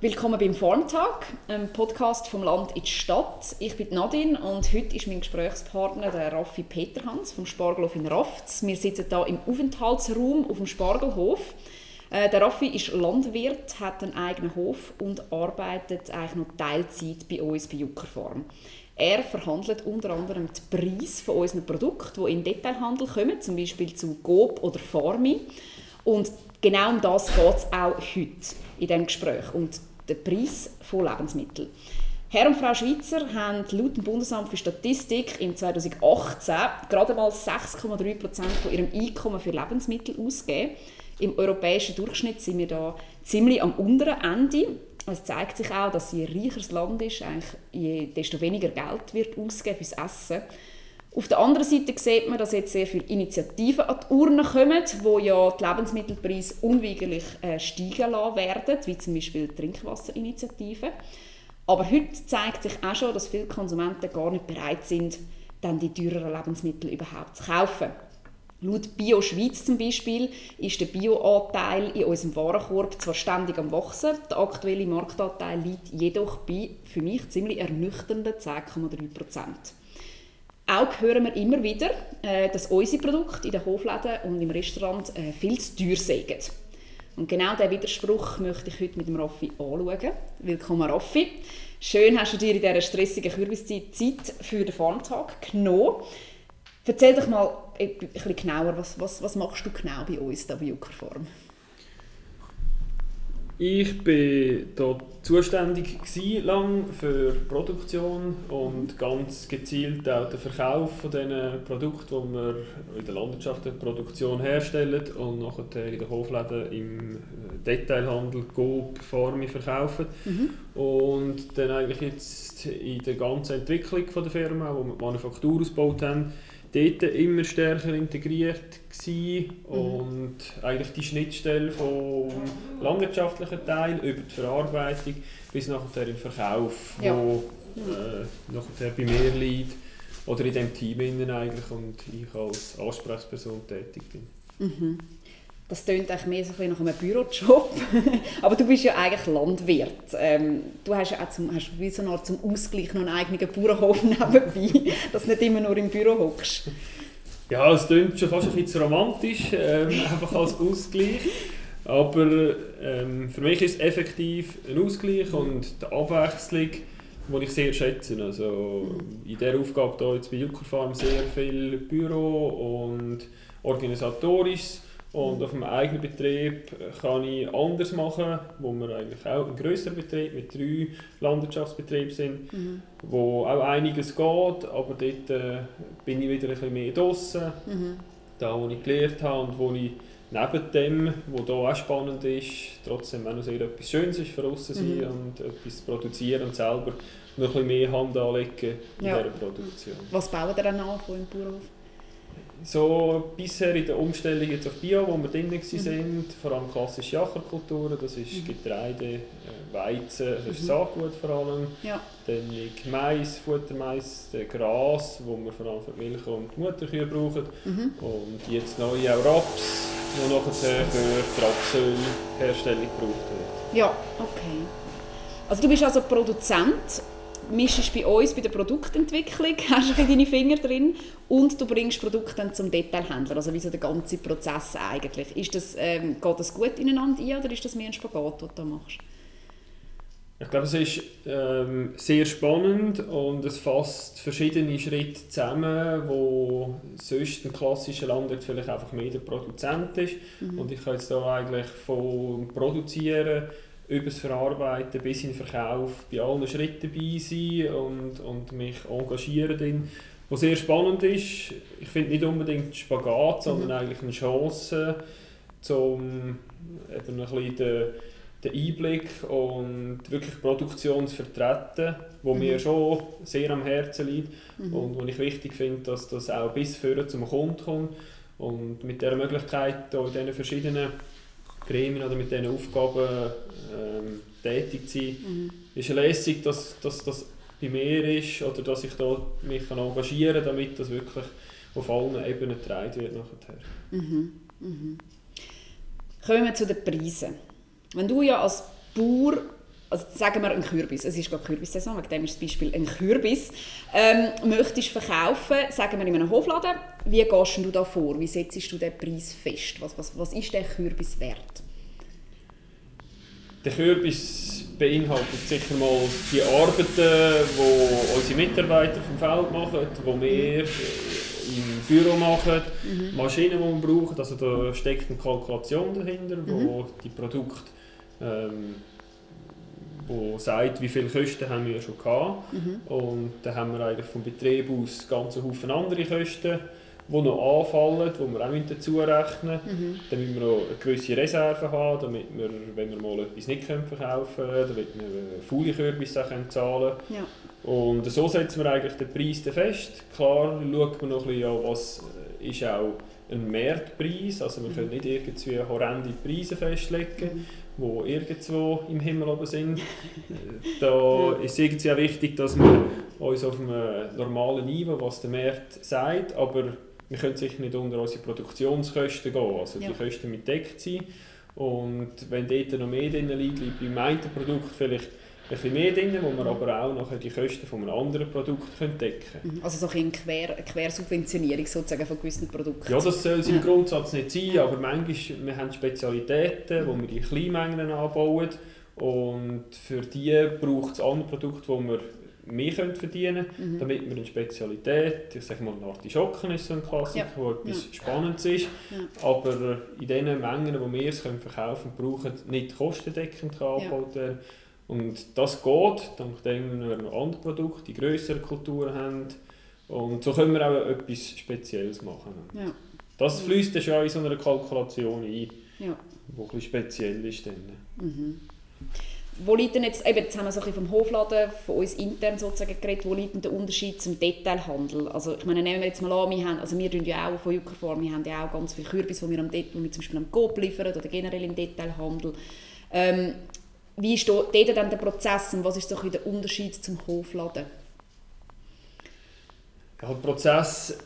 Willkommen beim Farmtag, einem Podcast vom Land in die Stadt. Ich bin Nadine und heute ist mein Gesprächspartner der Raffi Peterhans vom Spargelhof in Rafts. Wir sitzen hier im Aufenthaltsraum auf dem Spargelhof. Äh, der Raffi ist Landwirt, hat einen eigenen Hof und arbeitet eigentlich noch Teilzeit bei uns bei Juckerfarm. Er verhandelt unter anderem den Preis von unseren Produkten, die in den Detailhandel kommen, zum Beispiel zu Coop oder Farmi. Und genau um das geht es auch heute in diesem Gespräch. Und den Preis von Lebensmitteln. Herr und Frau Schweizer haben laut dem Bundesamt für Statistik im 2018 gerade mal 6,3 Prozent von ihrem Einkommen für Lebensmittel ausgegeben. Im europäischen Durchschnitt sind wir da ziemlich am unteren Ende. Es zeigt sich auch, dass je reicher das Land ist, eigentlich je, desto weniger Geld wird ausgegeben fürs Essen. Auf der anderen Seite sieht man, dass jetzt sehr viele Initiativen an die Urne kommen, wo ja die Lebensmittelpreise unweigerlich äh, steigen lassen werden, wie zum Beispiel die Trinkwasserinitiative. Aber heute zeigt sich auch schon, dass viele Konsumenten gar nicht bereit sind, dann die teureren Lebensmittel überhaupt zu kaufen. Laut Bio Schweiz zum Beispiel ist der Bioanteil in unserem Warenkorb zwar ständig am wachsen, der aktuelle Marktanteil liegt jedoch bei für mich ziemlich ernüchternden 10,3 Prozent. Auch hören wir immer wieder, äh, dass unsere Produkte in den Hofläden und im Restaurant äh, viel zu teuer sind. Und genau diesen Widerspruch möchte ich heute mit dem Raffi anschauen. Willkommen Raffi. Schön hast du dir in dieser stressigen Kürbiszeit Zeit für den Farmtag genommen. Erzähl doch mal bisschen genauer, was, was, was machst du genau bei uns hier bei Juckerfarm? Ich war dort zuständig lang für die Produktion und ganz gezielt auch den Verkauf von den Produkten, die wir in der Landwirtschaft der Produktion herstellen und nachher in den Hofläden im äh, Detailhandel Coop, Farmi verkaufen. Mhm. Und dann eigentlich jetzt in der ganzen Entwicklung von der Firma, wo wir die Manufaktur ausgebaut haben, dort immer stärker integriert gewesen mhm. und eigentlich die Schnittstelle vom landwirtschaftlichen Teil über die Verarbeitung bis nachher den Verkauf, ja. wo äh, nachher bei mir liegt oder in dem Team eigentlich und ich als Ansprechperson tätig bin. Mhm. Das klingt eigentlich mehr so nach einem Bürojob. Aber du bist ja eigentlich Landwirt. Ähm, du hast ja auch zum, hast wie so eine Art zum Ausgleich noch einen eigenen Bauernhof nebenbei, dass du nicht immer nur im Büro hockst. Ja, es klingt schon fast ein bisschen romantisch, ähm, einfach als Ausgleich. Aber ähm, für mich ist es effektiv ein Ausgleich und die Abwechslung, die ich sehr schätze. Also in dieser Aufgabe hier jetzt bei Juckerfarm sehr viel Büro und organisatorisches und auf dem eigenen Betrieb kann ich anders machen, wo wir eigentlich auch ein grösserer Betrieb mit drei Landwirtschaftsbetrieben sind, mhm. wo auch einiges geht, aber dort äh, bin ich wieder ein bisschen mehr draußen, mhm. da wo ich gelernt habe und wo ich neben dem, was hier auch spannend ist, trotzdem auch noch sehr etwas Schönes ist für uns mhm. und etwas produzieren und selber noch ein bisschen mehr Hand anlegen in ja. dieser Produktion. Was bauen ihr dann an im Bauernhof? So bisher in der Umstellung jetzt auf Bio, wo wir drin mhm. sind, vor allem klassische Ackerkulturen, das ist mhm. Getreide, äh, Weizen, das ist mhm. Saatgut vor allem, ja. dann liegt Mais, Futtermais, Gras, wo wir vor allem für Milch und Mutterkühe brauchen mhm. und jetzt neu auch Raps, wo nachher für die Rapsölherstellung gebraucht wird. Ja, okay. Also du bist also Produzent mischst bei uns bei der Produktentwicklung, hast du deine Finger drin und du bringst Produkte dann zum Detailhändler, also wie so der ganze Prozess eigentlich. Ist das, ähm, geht das gut ineinander ein oder ist das mehr ein Spagat, den du da machst? Ich glaube, es ist ähm, sehr spannend und es fasst verschiedene Schritte zusammen, wo sonst ein klassischer Landwirt vielleicht einfach mehr der Produzent ist. Mhm. Und ich kann jetzt da eigentlich von Produzieren über das Verarbeiten bis in den Verkauf bei allen Schritten dabei sein und, und mich engagieren drin. Was sehr spannend ist, ich finde nicht unbedingt Spagat, sondern mhm. eigentlich eine Chance, um eben ein bisschen den, den Einblick und wirklich Produktion zu vertreten, wo mhm. mir schon sehr am Herzen liegt mhm. und wo ich wichtig finde, dass das auch bis vorne zum Kunden kommt. Und mit dieser Möglichkeit in diesen verschiedenen Gremien oder mit diesen Aufgaben ähm, tätig zu sein, mhm. ist lässig, dass, dass das bei mir ist oder dass ich da mich kann engagieren kann, damit das wirklich auf allen Ebenen getragen wird nachher. Mhm. Mhm. Kommen wir zu den Preisen. Wenn du ja als Bauer also sagen wir ein Kürbis, es ist gerade Kürbissaison, wegen dem ist das Beispiel ein Kürbis, ähm, möchtest verkaufen, sagen wir in einem Hofladen, wie gehst du da vor? Wie setzt du den Preis fest? Was, was, was ist der Kürbis wert? Der Kürbis beinhaltet sicher mal die Arbeiten, die unsere Mitarbeiter vom Feld machen, die wir im Büro machen, mhm. Maschinen, die wir brauchen. Also da steckt eine Kalkulation dahinter, mhm. wo die Produkte ähm, wo sagt, wie viele Kosten haben wir schon gehabt. Mhm. Und dann haben wir eigentlich vom Betrieb aus ganz Haufen andere Kosten, die noch anfallen, die wir auch dazu rechnen müssen. Mhm. Müssen wir auch eine gewisse Reserve haben, damit wir, wenn wir mal etwas nicht verkaufen können, damit wir faule Kürbisse zahlen können. Ja. Und so setzen wir eigentlich den Preis fest. Klar schaut man noch ein bisschen an, was ist auch ein Marktpreis, also wir können nicht irgendwie horrende Preise festlegen, mhm. die irgendwo im Himmel oben sind. da ist es irgendwie auch wichtig, dass wir uns auf einem normalen Niveau, was der Markt sagt, aber wir können sicher nicht unter unsere Produktionskosten gehen, also ja. die Kosten mit deckt sein. Und wenn dort noch mehr drin liegt, liegt beim einen Produkt vielleicht bisschen mehr drin, wo man aber auch nachher die Kosten von einem anderen Produkt decken können. Mhm. Also so eine Quer Quersubventionierung sozusagen von gewissen Produkten? Ja, das soll es ja. im Grundsatz nicht sein, aber manchmal wir haben Spezialitäten, wo wir die Kleinmengen anbauen und für die braucht es andere Produkte, die wir mehr können verdienen können, mhm. damit wir eine Spezialität, ich sage mal ein Artischocken ist so ein Klassiker, ja. wo etwas ja. Spannendes ist, ja. aber in den Mengen, wo wir es können verkaufen können, brauchen nicht kostendeckend angebaut werden. Und das geht, dank dem wir noch andere Produkte, die größere Kulturen haben. Und so können wir auch etwas Spezielles machen. Ja. Das fließt dann schon in so einer Kalkulation ein, ja. wo ein bisschen speziell ist. Dann. Mhm. Wo liegt denn jetzt, eben, jetzt haben wir so ein bisschen vom Hofladen, von uns intern sozusagen geredet, wo liegt denn der Unterschied zum Detailhandel? Also ich meine, nehmen wir jetzt mal an, wir haben, also wir tun ja auch von Juckerform, wir haben ja auch ganz viele Kürbis, die wir, am, wo wir zum Beispiel am Coop liefern oder generell im Detailhandel. Ähm, wie ist dort dann der Prozess und was ist so der Unterschied zum Hofladen? Ja, der Prozess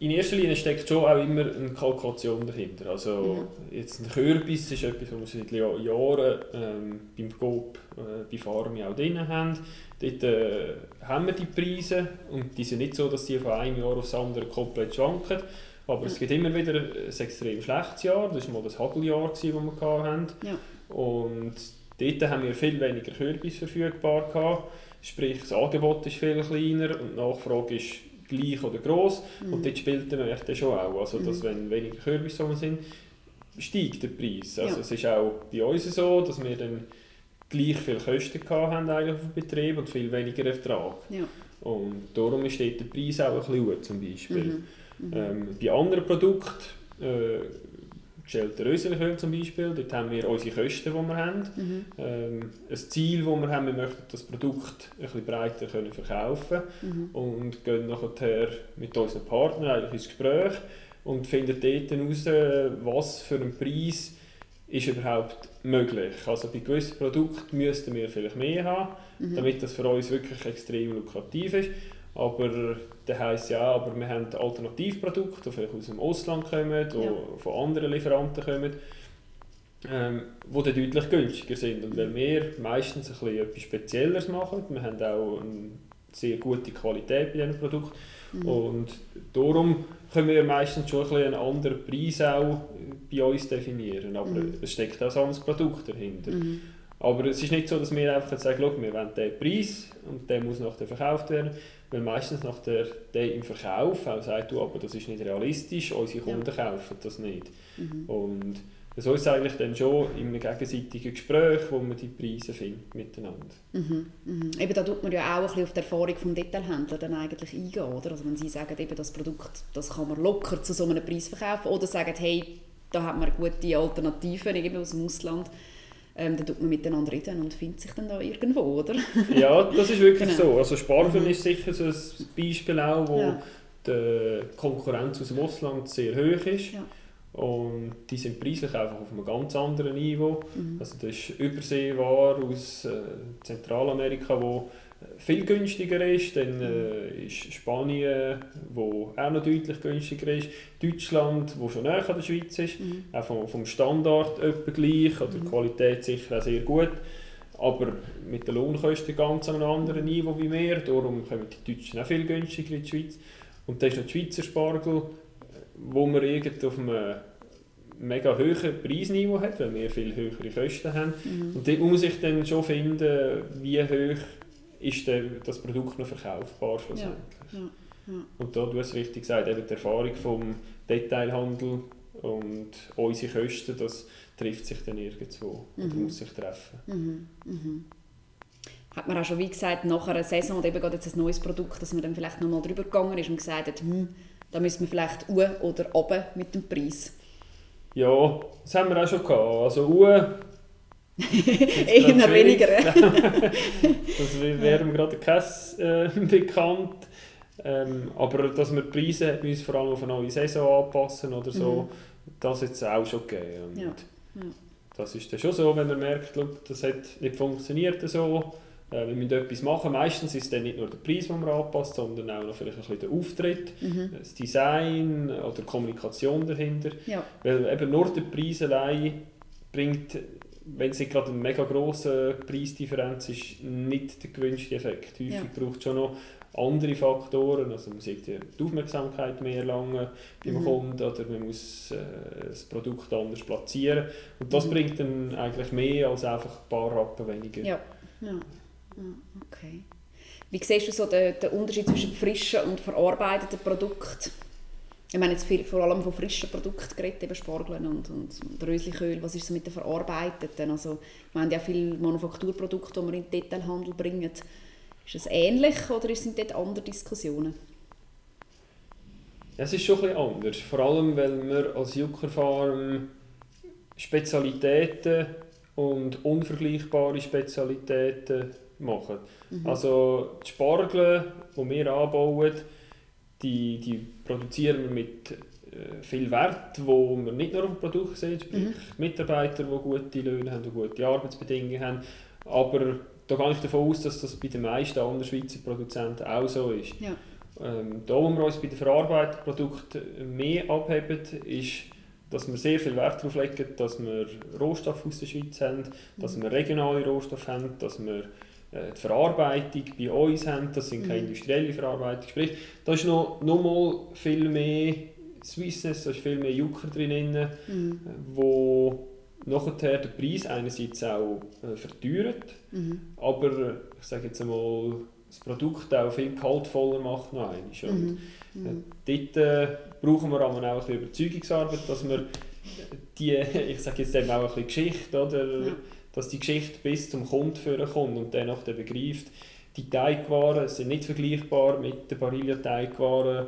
in erster Linie steckt schon auch immer eine Kalkulation dahinter. Also mhm. jetzt ein Kürbis ist etwas, was wir seit Jahren ähm, beim Coop, äh, bei Farmi auch drin haben. Dort äh, haben wir die Preise und die sind nicht so, dass die von einem Jahr aufs andere komplett schwanken. Aber mhm. es gibt immer wieder ein extrem schlechtes Jahr. Das war mal das Hageljahr, das wir hatten. Ja. Und dort haben wir viel weniger Kürbis verfügbar gehabt. Sprich, das Angebot ist viel kleiner und die Nachfrage ist gleich oder gross. Mhm. Und dort spielt der Markt schon auch. Also, dass mhm. wenn weniger Kürbisse sind, steigt der Preis. Also, ja. Es ist auch bei uns so, dass wir dann gleich viel Kosten haben eigentlich auf dem Betrieb und viel weniger Ertrag. Ja. Und darum steht der Preis auch ein bisschen zum Beispiel. Mhm. Mhm. Ähm, bei anderen Produkten äh, gestellte Röselichöl zum Beispiel, dort haben wir unsere Kosten, die wir haben. Mhm. Ähm, ein Ziel, das wir haben, wir möchten das Produkt ein bisschen breiter können verkaufen mhm. und gehen nachher mit unseren Partnern eigentlich ins Gespräch und finden dort heraus, was für einen Preis ist überhaupt möglich. Also bei gewissen Produkten müssten wir vielleicht mehr haben, mhm. damit das für uns wirklich extrem lukrativ ist. Aber das heisst ja, aber wir haben Alternativprodukte, die vielleicht aus dem Ausland kommen, die ja. von anderen Lieferanten kommen, ähm, die dann deutlich günstiger sind. Und weil wir meistens ein bisschen etwas Spezielleres machen, wir haben auch eine sehr gute Qualität bei diesen Produkten mhm. und darum können wir meistens schon ein bisschen einen anderen Preis auch bei uns definieren, aber mhm. es steckt auch ein anderes Produkt dahinter. Mhm. Aber es ist nicht so, dass wir einfach sagen, wir wollen diesen Preis und der muss nachher verkauft werden. Weil meistens nach der, der im Verkauf auch sagt, du, aber das ist nicht realistisch, unsere Kunden ja. kaufen das nicht. Mhm. Und so ist es eigentlich dann schon in einem gegenseitigen Gespräch, wo man die Preise findet miteinander. Mhm. Mhm. Eben, da tut man ja auch ein bisschen auf die Erfahrung des Detailhändler dann eigentlich eingehen, oder? Also wenn sie sagen, eben, das Produkt das kann man locker zu so einem Preis verkaufen oder sagen, hey, da hat man gute Alternativen irgendwie aus dem Ausland, ähm, dann tut man miteinander reden und findet sich dann da irgendwo, oder? ja, das ist wirklich genau. so. Also Sparfilm mhm. ist sicher so ein Beispiel auch, wo ja. die Konkurrenz aus dem Ausland sehr hoch ist. Ja. Und die sind preislich einfach auf einem ganz anderen Niveau. Mhm. Also das ist Überseeware aus äh, Zentralamerika, wo viel günstiger ist. Dann äh, ist Spanien, wo auch noch deutlich günstiger ist. Deutschland, wo schon näher an der Schweiz ist. Mhm. Auch vom, vom Standard etwa gleich, oder die Qualität sicher auch sehr gut. Aber mit den Lohnkosten ganz an einem anderen Niveau wie wir. Darum kommen die Deutschen auch viel günstiger in die Schweiz. Und das ist noch der Schweizer Spargel, wo man irgendwie auf einem mega hohen Preisniveau hat, weil wir viel höhere Kosten haben. Mhm. Und dort muss ich dann schon finden, wie hoch ist das Produkt noch verkaufbar schlussendlich. Ja, ja. Und da, du hast es richtig gesagt, eben die Erfahrung vom Detailhandel und unsere Kosten, das trifft sich dann irgendwo oder Mhm. muss sich treffen. Mhm. Mhm. Hat man auch schon, wie gesagt, nach einer Saison oder eben gerade jetzt ein neues Produkt, dass man dann vielleicht nochmal drüber gegangen ist und gesagt hat, hm, da müssen wir vielleicht u oder runter mit dem Preis. Ja, das haben wir auch schon gehabt. Also Uhr, Eher weniger. das wäre mir gerade kein äh, bekannt. Ähm, aber dass wir die Preise hat, müssen vor allem auf eine neue Saison anpassen oder so, das hat es auch schon gegeben. Ja, ja. Das ist dann schon so, wenn man merkt, schau, das hat nicht funktioniert so, äh, wir müssen etwas machen. Meistens ist es dann nicht nur der Preis, den man anpasst, sondern auch noch vielleicht ein bisschen der Auftritt, Mhm. das Design oder die Kommunikation dahinter. Ja. Weil eben nur der Preis allein bringt, wenn es nicht gerade eine mega grosse Preisdifferenz ist, nicht den gewünschten Effekt. Häufig Ja. braucht es schon noch andere Faktoren, also man sieht die Aufmerksamkeit mehr lange beim Mhm. Kunden oder man muss äh, das Produkt anders platzieren und das Mhm. bringt dann eigentlich mehr als einfach ein paar Rappen weniger. Ja. Ja. ja. Okay. Wie siehst du so den, den Unterschied zwischen frischen und verarbeiteten Produkten? Ich meine jetzt viel, vor allem von frischen Produkten geredet, eben Spargeln und, und, und Röslichöl. Was ist so mit den verarbeiteten? Also, wir haben ja viele Manufakturprodukte, die wir in den Detailhandel bringen. Ist es ähnlich oder sind dort andere Diskussionen? Es ist schon ein bisschen anders, vor allem weil wir als Juckerfarm Spezialitäten und unvergleichbare Spezialitäten machen. Also die Spargel, die wir anbauen, die, die produzieren wir mit äh, viel Wert, wo wir nicht nur auf dem Produkt sehen, sprich Mitarbeiter, die gute Löhne haben, die gute Arbeitsbedingungen haben, aber da gehe ich davon aus, dass das bei den meisten anderen Schweizer Produzenten auch so ist. Ja. Ähm, da, wo wir uns bei den verarbeiteten Produkten mehr abheben, ist, dass wir sehr viel Wert darauf legen, dass wir Rohstoffe aus der Schweiz haben, dass wir regionale Rohstoffe haben, dass wir die Verarbeitung bei uns haben, das sind keine Mhm. industrielle Verarbeitung. Sprich, da ist noch, noch mal viel mehr Swissness, da ist viel mehr Jucker drin, äh, Mhm. wo nachher den Preis einerseits auch äh, verteuert, Mhm. aber ich sage jetzt einmal, das Produkt auch viel gehaltvoller macht noch einmal. Und Mhm. äh, dort äh, brauchen wir aber auch ein bisschen Überzeugungsarbeit, dass wir die, ich sage jetzt eben auch ein bisschen Geschichte, oder, Ja. Dass die Geschichte bis zum Kunden führen kommt und dann auch begreift, die Teigwaren sind nicht vergleichbar mit den Barilla-Teigwaren,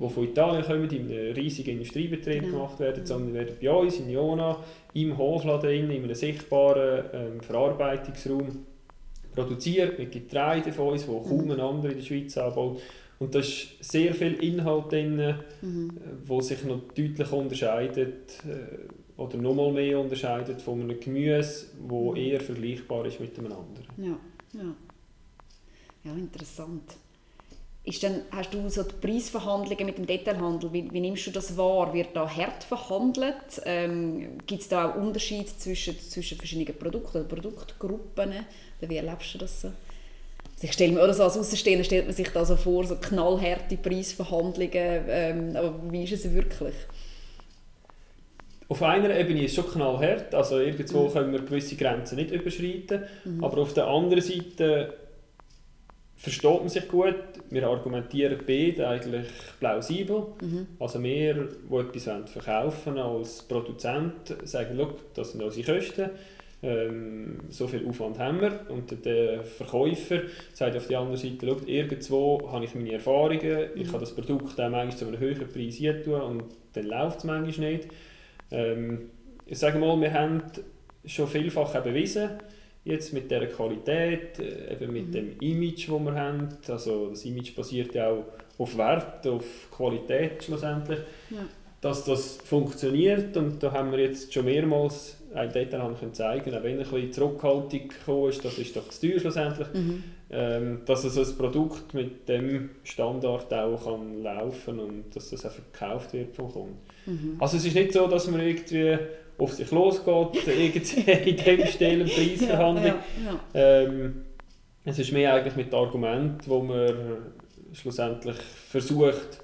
die von Italien kommen, in einem riesigen Industriebetrieb Genau. gemacht werden, sondern werden bei uns in Jona im Hofladen, in einem sichtbaren ähm, Verarbeitungsraum produziert mit Getreide von uns, wo kaum ein anderer in der Schweiz anbaut. Und da ist sehr viel Inhalt drin, äh, Mhm. wo sich noch deutlich unterscheidet äh, oder noch mal mehr unterscheidet von einem Gemüse, wo Mhm. eher vergleichbar ist mit einem anderen. Ja, ja. Ja, interessant. Ist denn, hast du so die Preisverhandlungen mit dem Detailhandel, wie, wie nimmst du das wahr? Wird da hart verhandelt? Ähm, Gibt es da auch Unterschiede zwischen, zwischen verschiedenen Produkten oder Produktgruppen? Oder wie erlebst du das so? Also ich stelle mir, oder so als Außenstehender stellt man sich da so vor, so knallharte Preisverhandlungen, ähm, aber wie ist es wirklich? Auf einer Ebene ist es schon knallhart, also irgendwo Mhm. können wir gewisse Grenzen nicht überschreiten, aber auf der anderen Seite versteht man sich gut, wir argumentieren beide eigentlich plausibel. Mhm. Also wir, die etwas wollen verkaufen als Produzent, sagen, «Schau, das sind unsere Kosten, ähm, so viel Aufwand haben wir. Und der Verkäufer sagt auf der anderen Seite, «Schau, irgendwo habe ich meine Erfahrungen, ich Mhm. kann das Produkt auch manchmal zu einem höheren Preis hier tun und dann läuft es manchmal nicht. Ähm, ich sage mal, wir haben schon vielfach bewiesen, jetzt mit dieser Qualität, äh, eben mit Mhm. dem Image, das wir haben. Also das Image basiert ja auch auf Wert, auf Qualität schlussendlich. Ja. dass das funktioniert und da haben wir jetzt schon mehrmals ein Detail haben können zeigen, auch wenn ein bisschen Zurückhaltung gekommen ist, das ist doch zu teuer schlussendlich, mhm. Ähm, dass also ein Produkt mit dem Standard auch kann laufen und dass das auch verkauft wird vom Kunden. Mhm. Also es ist nicht so, dass man irgendwie auf sich losgeht, irgendwie in dem Stellen Preisverhandlung. Ja, ja, ja. Ähm, es ist mehr eigentlich mit Argument, wo man schlussendlich versucht,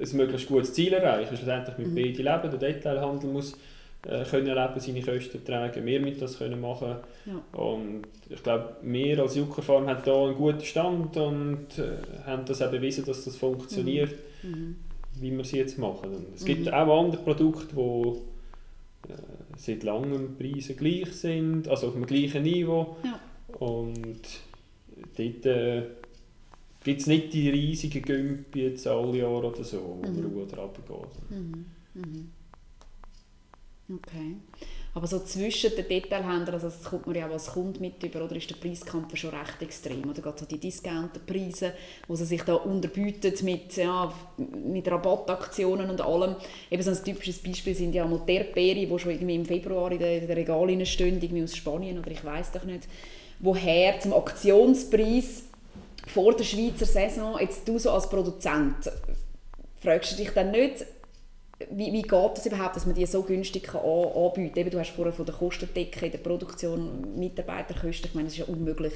ein möglichst gutes Ziel erreichen. Schlussendlich mit mhm. beiden leben. Der Detailhandel muss äh, können leben, seine Kosten tragen, wir mit das können machen. Ja. Und ich glaube, wir als Juckerfarm haben hier einen guten Stand und äh, haben das auch bewiesen, dass das funktioniert, mhm. mhm. wie wir es jetzt machen. Und es gibt mhm. auch andere Produkte, die äh, seit langem Preise gleich sind, also auf dem gleichen Niveau. Ja. Und dort äh, gibt es nicht die riesigen Gümpe jetzt alle Jahre oder so, wo mhm. man runter runtergeht. Mhm. Mhm. Okay. Aber so zwischen den Detailhändlern, also das kommt man ja auch als Kunde mit über, oder ist der Preiskampf schon recht extrem? Oder gerade so die Discounterpreise, wo sie sich da unterbieten mit, ja, mit Rabattaktionen und allem. Eben so ein typisches Beispiel sind ja mal Erdbeere, die schon irgendwie im Februar in den Regalen stehen, irgendwie aus Spanien oder ich weiß doch nicht, woher zum Aktionspreis vor der Schweizer Saison, jetzt du so als Produzent, fragst du dich dann nicht, wie, wie geht es überhaupt, dass man die so günstig kann anbieten kann? Du hast vorher von der Kostendecke in der Produktion, Mitarbeiterkosten, ich meine, es ist ja unmöglich,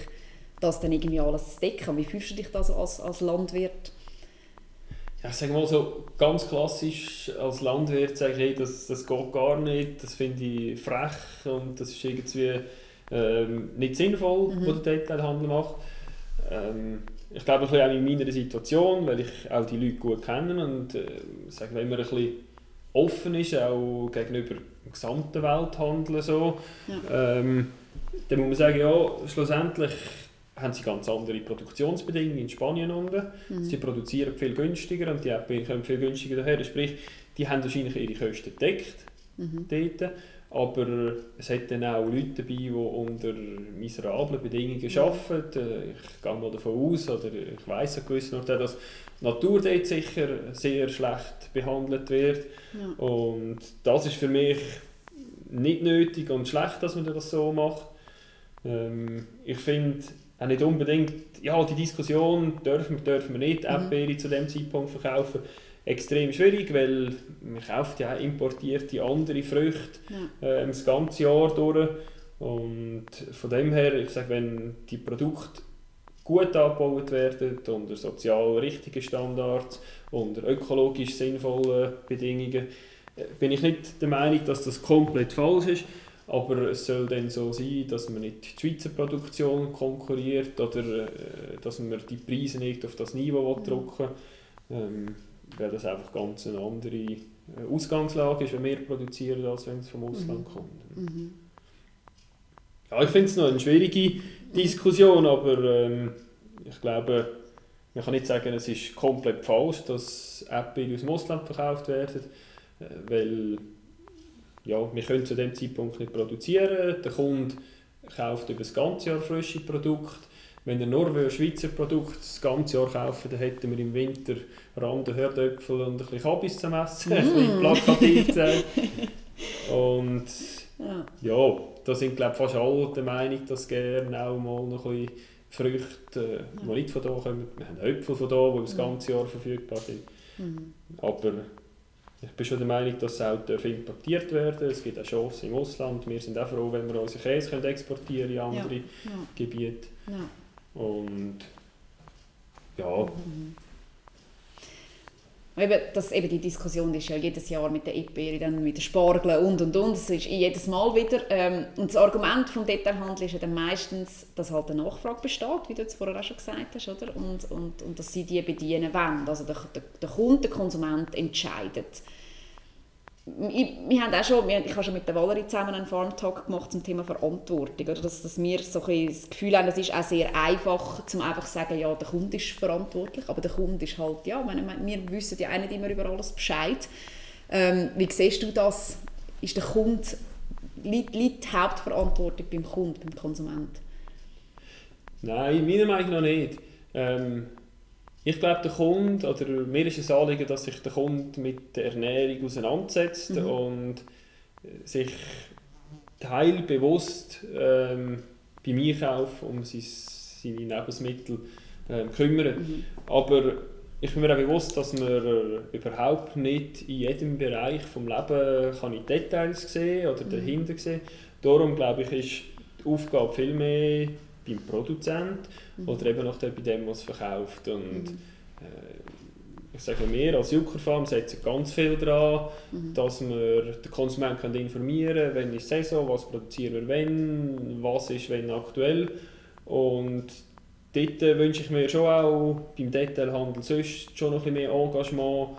das dann irgendwie alles zu decken. Wie fühlst du dich da so als, als Landwirt? Ja, ich sage mal so, ganz klassisch als Landwirt sage ich, hey, das, das geht gar nicht, das finde ich frech und das ist irgendwie ähm, nicht sinnvoll, mhm. was der Detailhandel macht. Ähm, ich glaube, ein bisschen auch in meiner Situation, weil ich auch die Leute gut kenne und äh, sage, man ein bisschen offen ist, auch gegenüber dem gesamten Welthandel so, ja. ähm, dann muss man sagen, ja, schlussendlich haben sie ganz andere Produktionsbedingungen in Spanien unten. Mhm. Sie produzieren viel günstiger und die Erdbeeren kommen viel günstiger daher. Sprich, die haben wahrscheinlich ihre Kosten gedeckt mhm. dort. Aber es hat dann auch Leute dabei, die unter miserablen Bedingungen arbeiten. Ich gehe mal davon aus, oder ich weiss ein gewissen Ort, dass die Natur dort sicher sehr schlecht behandelt wird. Ja. Und das ist für mich nicht nötig und schlecht, dass man das so macht. Ähm, ich finde auch nicht unbedingt, ja, die Diskussion, dürfen wir, dürfen wir nicht mhm. zu dem Zeitpunkt verkaufen, extrem schwierig, weil man kauft ja importierte andere Früchte ja. äh, das ganze Jahr durch. Und von dem her, ich sage, wenn die Produkte gut angebaut werden, unter sozial richtigen Standards, unter ökologisch sinnvollen Bedingungen, äh, bin ich nicht der Meinung, dass das komplett falsch ist. Aber es soll dann so sein, dass man nicht die Schweizer Produktion konkurriert oder äh, dass man die Preise nicht auf das Niveau drücken will. Ähm, weil das einfach ganz eine andere äh, Ausgangslage ist, wenn wir produzieren, als wenn es vom Ausland mhm. kommt. Mhm. Ja, ich finde es noch eine schwierige Diskussion, aber ähm, ich glaube, man kann nicht sagen, es ist komplett falsch, dass Apple aus dem Ausland verkauft werden, äh, weil ja, wir können zu dem Zeitpunkt nicht produzieren. Der Kunde kauft über das ganze Jahr frische Produkte wenn er nur ein Schweizer Produkt das ganze Jahr kaufen dann hätten wir im Winter Rande Herdöpfel und ein bisschen Kabis zum Essen, mm. ein bisschen plakativ gesagt. Und ja. ja, da sind glaube fast alle der Meinung, dass gerne auch mal noch ein bisschen Früchte, äh, ja. die nicht von hier kommen. Wir haben Äpfel von hier, die das ganze Jahr verfügbar sind. Mhm. Aber ich bin schon der Meinung, dass auch importiert werden Es gibt auch Chancen im Ausland. Wir sind auch froh, wenn wir unsere Käse exportieren in andere ja. Gebiete. Und ja. Mhm. Eben, das, eben die Diskussion ist ja jedes Jahr mit der Erdbeere, dann mit den Spargeln und und und. Das ist jedes Mal wieder. Ähm, und das Argument vom Detailhandel ist ja dann meistens, dass halt eine Nachfrage besteht, wie du jetzt vorher auch schon gesagt hast, oder? Und, und, und dass sie die bedienen wollen. Also der, der, der Kunde, der Konsument entscheidet ich, wir haben auch schon, ich habe schon mit der Valerie zusammen einen Farm-Talk gemacht zum Thema Verantwortung. Oder? Dass, dass wir so ein das Gefühl haben, es ist auch sehr einfach, zum einfach zu sagen, ja, der Kunde ist verantwortlich, aber der Kunde ist halt, ja, meine, wir wissen ja auch nicht immer über alles Bescheid. Ähm, wie siehst du das? Ist der Kunde, liegt, liegt die Hauptverantwortung beim Kunden, beim Konsument? Nein, meiner Meinung nach nicht. Ähm, ich glaube, der Kunde, oder mir ist es Anliegen, dass sich der Kunde mit der Ernährung auseinandersetzt mhm. und sich teilbewusst ähm, beim Einkauf um sein, seine Lebensmittel ähm, kümmert. Mhm. Aber ich bin mir auch bewusst, dass man überhaupt nicht in jedem Bereich des Lebens kann in Details sehen oder mhm. dahinter sehen. Darum glaube ich, ist die Aufgabe viel mehr beim Produzent mhm. oder eben noch bei dem, was verkauft. Und, mhm. äh, ich sage wir als Juckerfarm setzen ganz viel daran, mhm. dass wir den Konsumenten informieren können, wenn ist Saison, was produzieren wir wenn, was ist wenn aktuell. Und dort äh, wünsche ich mir schon auch beim Detailhandel sonst schon noch ein bisschen mehr Engagement,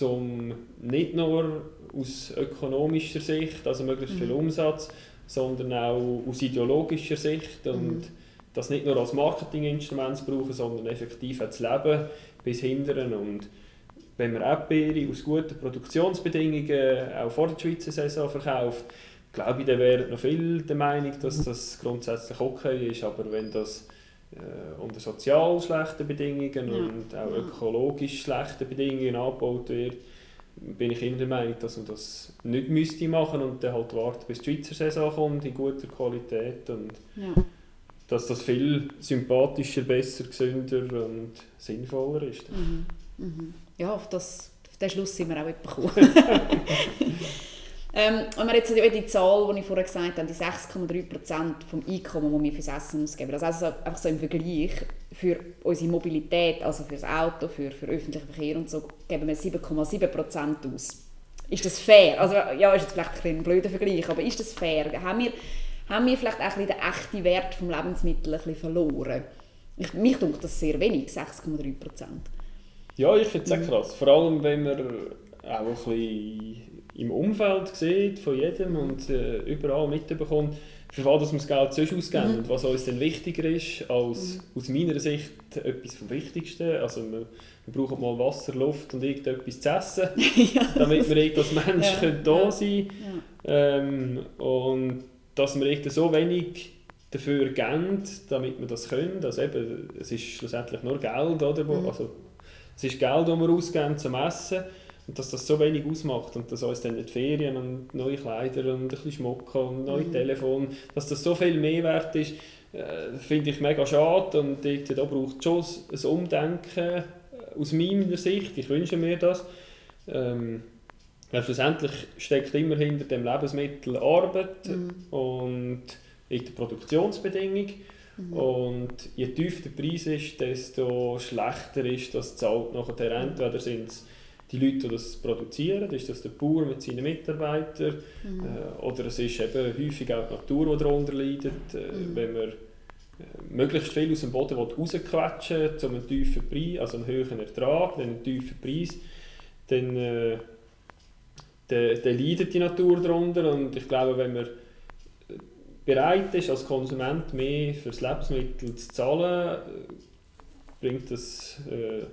um nicht nur aus ökonomischer Sicht, also möglichst viel mhm. Umsatz, sondern auch aus ideologischer Sicht und mhm. Das nicht nur als Marketinginstrument zu brauchen, sondern effektiv auch zu leben bis hindern und wenn man Erdbeere aus guten Produktionsbedingungen auch vor der Schweizer Saison verkauft, glaube ich, dann wäre noch viel der Meinung, dass das grundsätzlich okay ist, aber wenn das äh, unter sozial schlechten Bedingungen ja. und auch ökologisch schlechten Bedingungen angebaut wird, bin ich immer der Meinung, dass man das nicht müsste machen und dann halt warten, bis die Schweizer Saison kommt in guter Qualität und ja. Dass das viel sympathischer, besser, gesünder und sinnvoller ist. Mhm. Mhm. Ja, auf, das, auf den Schluss sind wir auch gekommen. ähm, wenn wir jetzt die Zahl, die ich vorher gesagt habe, die 6,3% vom Einkommen, das wir fürs Essen ausgeben, das also einfach so im Vergleich für unsere Mobilität, also für das Auto, für, für öffentlichen Verkehr und so, geben wir 7,7% aus. Ist das fair? Also ja, ist jetzt vielleicht ein, ein blöder Vergleich, aber ist das fair? Haben wir, haben wir vielleicht auch ein den echten Wert des Lebensmittels ein bisschen verloren? Ich, mich denkt das sehr wenig, 6,3%. Ja, ich finde es mhm. krass. Vor allem, wenn man auch ein bisschen im Umfeld sieht von jedem und äh, überall mitbekommt, für was wir das Geld sonst ausgeben mhm. und was uns dann wichtiger ist als mhm. aus meiner Sicht etwas vom Wichtigsten. Also wir, wir brauchen mal Wasser, Luft und irgendetwas zu essen, ja. damit wir als Mensch ja. da ja. sein ja. ähm, und dass wir so wenig dafür geben, damit wir das können. Also eben, es ist schlussendlich nur Geld, oder? Mhm. also, es ist Geld, das wir ausgeben zum Essen und dass das so wenig ausmacht und dass uns dann nicht Ferien und neue Kleider und ein bisschen Schmuck und neue mhm. Telefon, dass das so viel mehr wert ist, äh, finde ich mega schade und dort, da braucht es schon ein Umdenken äh, aus meiner Sicht, ich wünsche mir das. Ähm, weil schlussendlich steckt immer hinter dem Lebensmittel Arbeit mhm. und in der Produktionsbedingung. Mhm. Und je tiefer der Preis ist, desto schlechter ist das zahlt nachher. Entweder sind es die Leute, die das produzieren, ist das der Bauer mit seinen Mitarbeitern mhm. äh, oder es ist eben häufig auch die Natur, die darunter leidet. Äh, mhm. Wenn man äh, möglichst viel aus dem Boden rausquetschen will, um einen tiefen Preis, also einen höheren Ertrag, einen tiefen Preis, dann, äh, dann, dann leidet die Natur darunter und ich glaube, wenn man bereit ist, als Konsument mehr für das Lebensmittel zu zahlen, bringt das äh,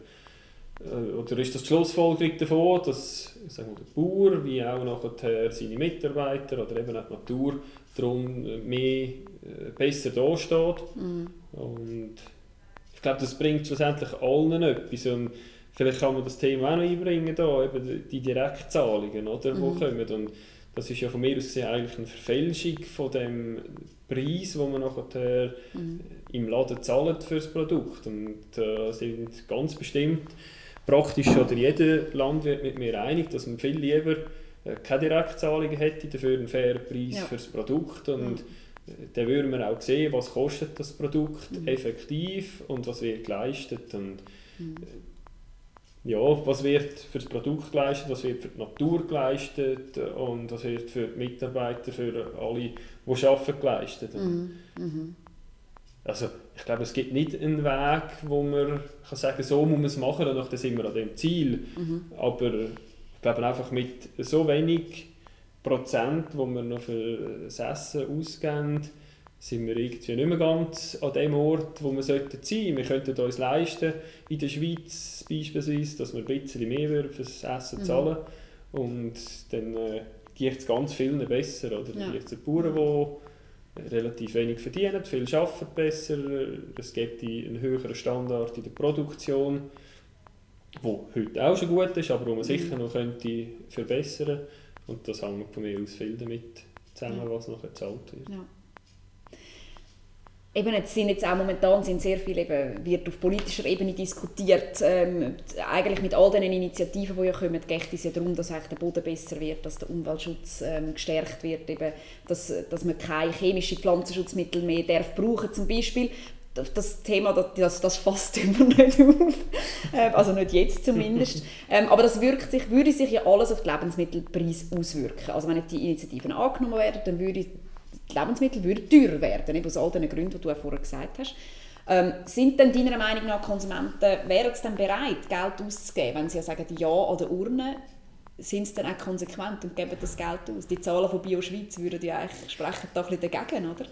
äh, oder ist das die Schlussfolgerung davon, dass sagen wir, der Bauer wie auch nachher seine Mitarbeiter oder eben auch die Natur darum mehr äh, besser dasteht. Mhm. Und ich glaube, das bringt schlussendlich allen etwas. Und vielleicht kann man das Thema auch noch einbringen, da, eben die Direktzahlungen, oder, mhm. die kommen. Und das ist ja von mir aus gesehen eigentlich eine Verfälschung von dem Preis, den man nachher mhm. im Laden zahlt für das Produkt. Und äh, sind ganz bestimmt praktisch oder jeder Landwirt mit mir einig, dass man viel lieber äh, keine Direktzahlungen hätte, dafür einen fairen Preis ja. für das Produkt und ja. Äh, dann würde man auch sehen, was kostet das Produkt mhm. effektiv und was wird geleistet und mhm. Ja, was wird für das Produkt geleistet, was wird für die Natur geleistet und was wird für die Mitarbeiter, für alle, die arbeiten, geleistet. Mhm. mhm. Also ich glaube, es gibt nicht einen Weg, wo man kann sagen so muss man es machen und dann sind wir an dem Ziel. Mhm. Aber ich glaube einfach mit so wenig Prozent, wo wir noch für das Essen ausgeben, sind wir irgendwie nicht mehr ganz an dem Ort, wo wir sollten sein. Wir könnten uns leisten, in der Schweiz beispielsweise, dass wir ein bisschen mehr für das Essen mhm. zahlen. Mhm. Und dann äh, geht es ganz vielen besser. Oder? Ja. Die Bauern, die relativ wenig verdienen, viel arbeiten besser, es gibt einen höheren Standard in der Produktion, wo heute auch schon gut ist, aber wo man mhm. sicher noch könnte verbessern und das hängt von mir aus viel damit zusammen, was noch gezahlt wird. Ja eben jetzt sind jetzt auch momentan sind sehr viel eben, wird auf politischer Ebene diskutiert. Ähm, eigentlich mit all den Initiativen, die ja kommen, geht es ja darum, dass der Boden besser wird, dass der Umweltschutz ähm, gestärkt wird, eben, dass, dass man keine chemischen Pflanzenschutzmittel mehr darf brauchen zum Beispiel. Das Thema, das, das fasst immer nicht auf. Ähm, also nicht jetzt zumindest. ähm, aber das wirkt sich, würde sich ja alles auf den Lebensmittelpreis auswirken. Also wenn jetzt die Initiativen angenommen werden, dann würde die Lebensmittel würden teurer werden, eben aus all den Gründen, die du vorher gesagt hast. Ähm, sind denn deiner Meinung nach Konsumenten, wären sie dann bereit, Geld auszugeben, wenn sie ja sagen Ja oder Urne, sind sie dann auch konsequent und geben das Geld aus? Die Zahlen von BioSchweiz würden ja eigentlich sprechen da ein bisschen dagegen, oder?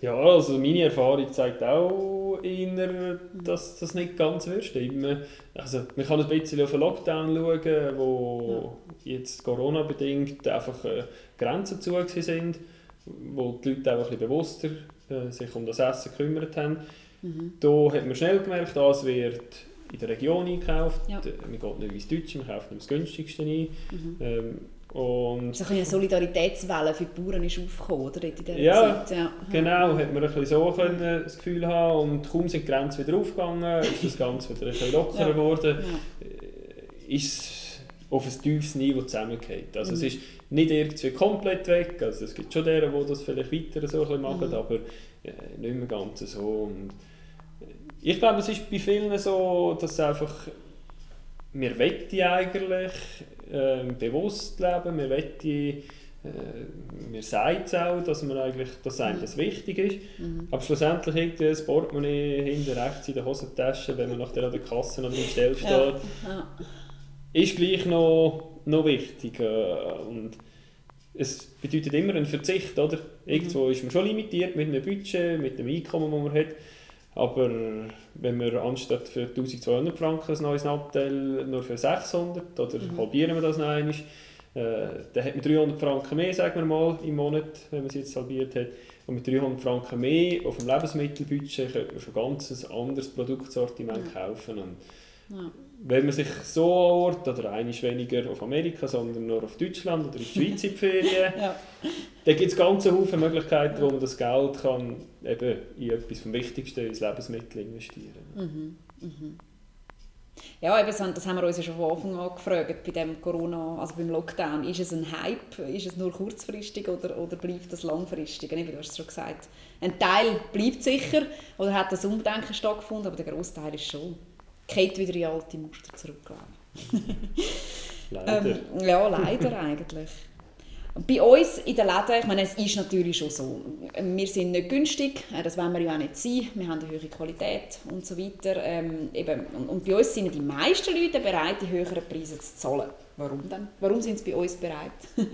Ja, also meine Erfahrung zeigt auch eher, dass das nicht ganz wird stimmen. Also man kann ein bisschen auf den Lockdown schauen, wo ja. jetzt Corona-bedingt einfach äh, Grenzen zu sind wo die Leute auch ein bisschen bewusster äh, sich um das Essen gekümmert haben. Mhm. Da hat man schnell gemerkt, das wird in der Region eingekauft. Ja. Man geht nicht ins Deutsche, man kauft nicht das günstigste ein. Mhm. Ähm, und so eine Solidaritätswelle für die Bauern ist aufgekommen, oder? In dieser ja, Zeit. ja, genau. Hat man ein bisschen so können, das Gefühl haben und kaum sind die Grenzen wieder aufgegangen, ist das Ganze wieder ein bisschen lockerer geworden. Ja. Äh, ist auf ein tiefes Niveau zusammengeht. Also mhm. es ist nicht irgendwie komplett weg, also es gibt schon deren, die das vielleicht weiter so ein machen, mhm. aber äh, nicht mehr ganz so. Und äh, ich glaube, es ist bei vielen so, dass einfach wir wetten eigentlich äh, bewusst leben, wir wetten äh, mir sagt es auch, dass, man eigentlich, dass einem das wichtig ist. Mhm. Aber schlussendlich irgendwie das Portemonnaie hinten rechts in der Hosentasche, wenn man nach der Kasse an der Stelle steht, ja. Ja ist gleich noch, noch wichtig. Äh, und es bedeutet immer einen Verzicht. Oder? Irgendwo mhm. ist man schon limitiert mit einem Budget, mit dem Einkommen, das man hat. Aber wenn wir anstatt für 1200 Franken ein neues Abteil nur für 600 oder mhm. halbieren wir das noch einmal, äh, dann hat man 300 Franken mehr, sagen wir mal, im Monat, wenn man es jetzt halbiert hat. Und mit 300 Franken mehr auf dem Lebensmittelbudget könnte man schon ganz ein anderes Produktsortiment mhm. kaufen. Und ja wenn man sich so ortet, oder eigentlich weniger auf Amerika, sondern nur auf Deutschland oder in die Schweiz in die Ferien, ja. dann gibt es ganz viele Möglichkeiten, wo man das Geld kann, eben in etwas vom Wichtigsten, ins Lebensmittel investieren mhm. Mhm. Ja, eben, das haben wir uns ja schon von Anfang an gefragt, bei dem Corona, also beim Lockdown. Ist es ein Hype, ist es nur kurzfristig oder, oder bleibt das langfristig? Eben, du hast es schon gesagt, ein Teil bleibt sicher oder hat das Umdenken stattgefunden, aber der Großteil ist schon geht wieder in alte Muster zurück. leider. Ähm, ja, leider eigentlich. Bei uns in den Läden, ich meine, es ist natürlich schon so, wir sind nicht günstig, äh, das wollen wir ja auch nicht sein, wir haben eine höhere Qualität und so weiter. Ähm, eben, und, und, bei uns sind die meisten Leute bereit, die höheren Preise zu zahlen. Warum denn? Warum sind sie bei uns bereit?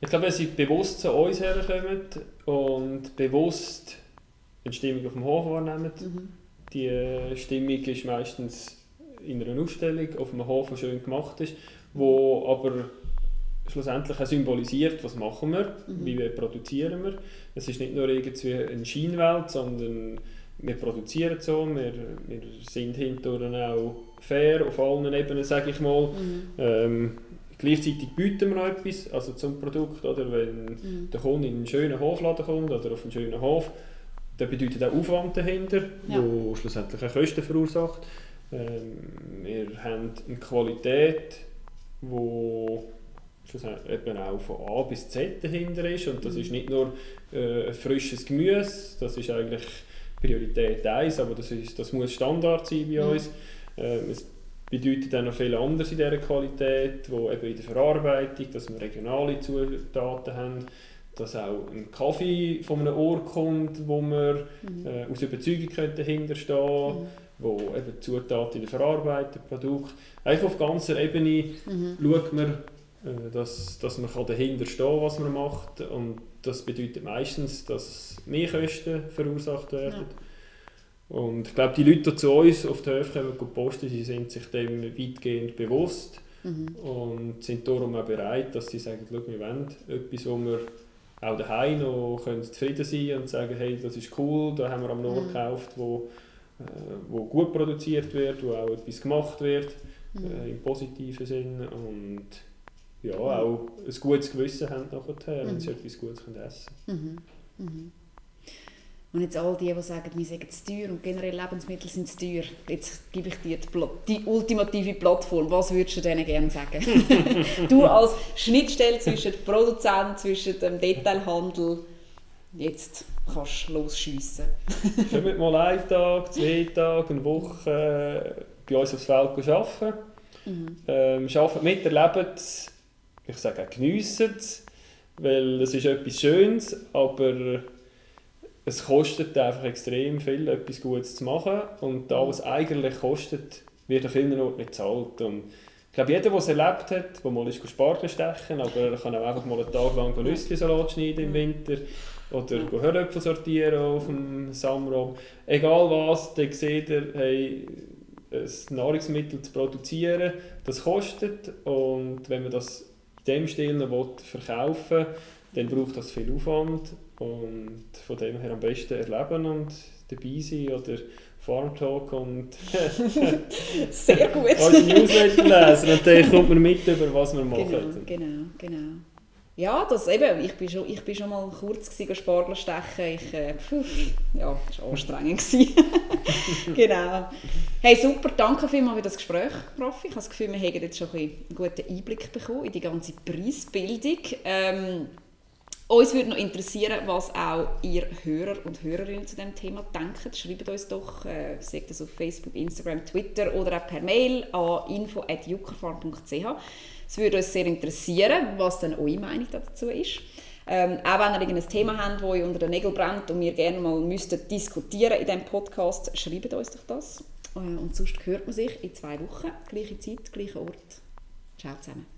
ich glaube, wenn sie bewusst zu uns herkommen und bewusst eine Stimmung auf dem Hof wahrnehmen, mhm die Stimmung ist meistens in einer Ausstellung auf einem Hof, der schön gemacht ist, wo aber schlussendlich auch symbolisiert, was machen wir, mhm. wie wir produzieren wir. Es ist nicht nur irgendwie eine Scheinwelt, sondern wir produzieren so, wir, wir sind hinterher auch fair auf allen Ebenen, sage ich mal. Mhm. Ähm, gleichzeitig bieten wir noch etwas, also zum Produkt, oder wenn mhm. der Kunde in einen schönen Hofladen kommt oder auf einen schönen Hof, das bedeutet auch Aufwand dahinter, ja. wo schlussendlich auch Kosten verursacht. Ähm, wir haben eine Qualität, die eben auch von A bis Z dahinter ist. Und das mhm. ist nicht nur äh, frisches Gemüse, das ist eigentlich Priorität 1, aber das, ist, das muss Standard sein bei mhm. uns. Ähm, es bedeutet auch noch viel anderes in dieser Qualität, wo eben in der Verarbeitung, dass wir regionale Zutaten haben, dass auch ein Kaffee von einem Ort kommt, wo man mhm. äh, aus Überzeugung dahinter stehen mhm. wo eben Zutaten in der Verarbeitung, Produkt. Eigentlich auf ganzer Ebene mhm. schaut man, äh, dass, dass man dahinter stehen kann, was man macht. Und das bedeutet meistens, dass mehr Kosten verursacht werden. Ja. Und ich glaube, die Leute, die zu uns auf der Höfe kommen, posten, sie sind sich dem weitgehend bewusst mhm. und sind darum auch bereit, dass sie sagen, wir wollen etwas, wo wir auch daheim noch können zufrieden sein und sagen, hey, das ist cool, da haben wir am Nord Mhm. gekauft, wo, äh, wo gut produziert wird, wo auch etwas gemacht wird, Mhm. äh, im positiven Sinn und ja, auch ein gutes Gewissen haben nachher, wenn Mhm. sie etwas Gutes können essen Mhm. Mhm. Und jetzt all die, die sagen, wir sagen zu teuer und generell Lebensmittel sind zu teuer, jetzt gebe ich dir die, Pla- die ultimative Plattform. Was würdest du denen gerne sagen? du als Schnittstelle zwischen Produzent, zwischen dem Detailhandel, jetzt kannst du losschiessen. Kommt mal einen Tag, zwei Tage, eine Woche äh, bei uns aufs Feld arbeiten. Mhm. Ähm, arbeiten mit, erleben es, ich sage auch geniessen es, weil es ist etwas Schönes, aber es kostet einfach extrem viel, etwas Gutes zu machen und da, was eigentlich kostet, wird an vielen Orten nicht gezahlt. Und ich glaube, jeder, der es erlebt hat, der mal ist Spargel stechen, aber er kann auch einfach mal einen Tag lang Nüssli-Salat schneiden im Winter oder Ja. Höröpfel sortieren auf dem Samram. Egal was, dann seht ihr, hey, ein Nahrungsmittel zu produzieren, das kostet und wenn man das in dem Stil noch verkaufen will, dann braucht das viel Aufwand und von dem her am besten erleben und dabei sein oder Farmtalk und Sehr gut. unsere Newsletter lesen und dann kommt man mit über was wir machen. Genau, genau, genau. Ja, das eben, ich bin schon, ich bin schon mal kurz gewesen, Spargel stechen. Ich, äh, ja, das war anstrengend. genau. Hey, super, danke vielmals für das Gespräch, Raffi. Ich habe das Gefühl, wir haben jetzt schon ein einen guten Einblick bekommen in die ganze Preisbildung. Ähm, uns würde noch interessieren, was auch ihr Hörer und Hörerinnen zu diesem Thema denken. Schreibt uns doch, äh, sagt das auf Facebook, Instagram, Twitter oder auch per Mail an info.juckerfarm.ch. Es würde uns sehr interessieren, was denn eure Meinung dazu ist. Ähm, auch wenn ihr irgendein Thema habt, das euch unter den Nägeln brennt und wir gerne mal müsstet diskutieren in diesem Podcast, schreibt uns doch das. Äh, Und sonst hört man sich in zwei Wochen, gleiche Zeit, gleicher Ort. Ciao zusammen.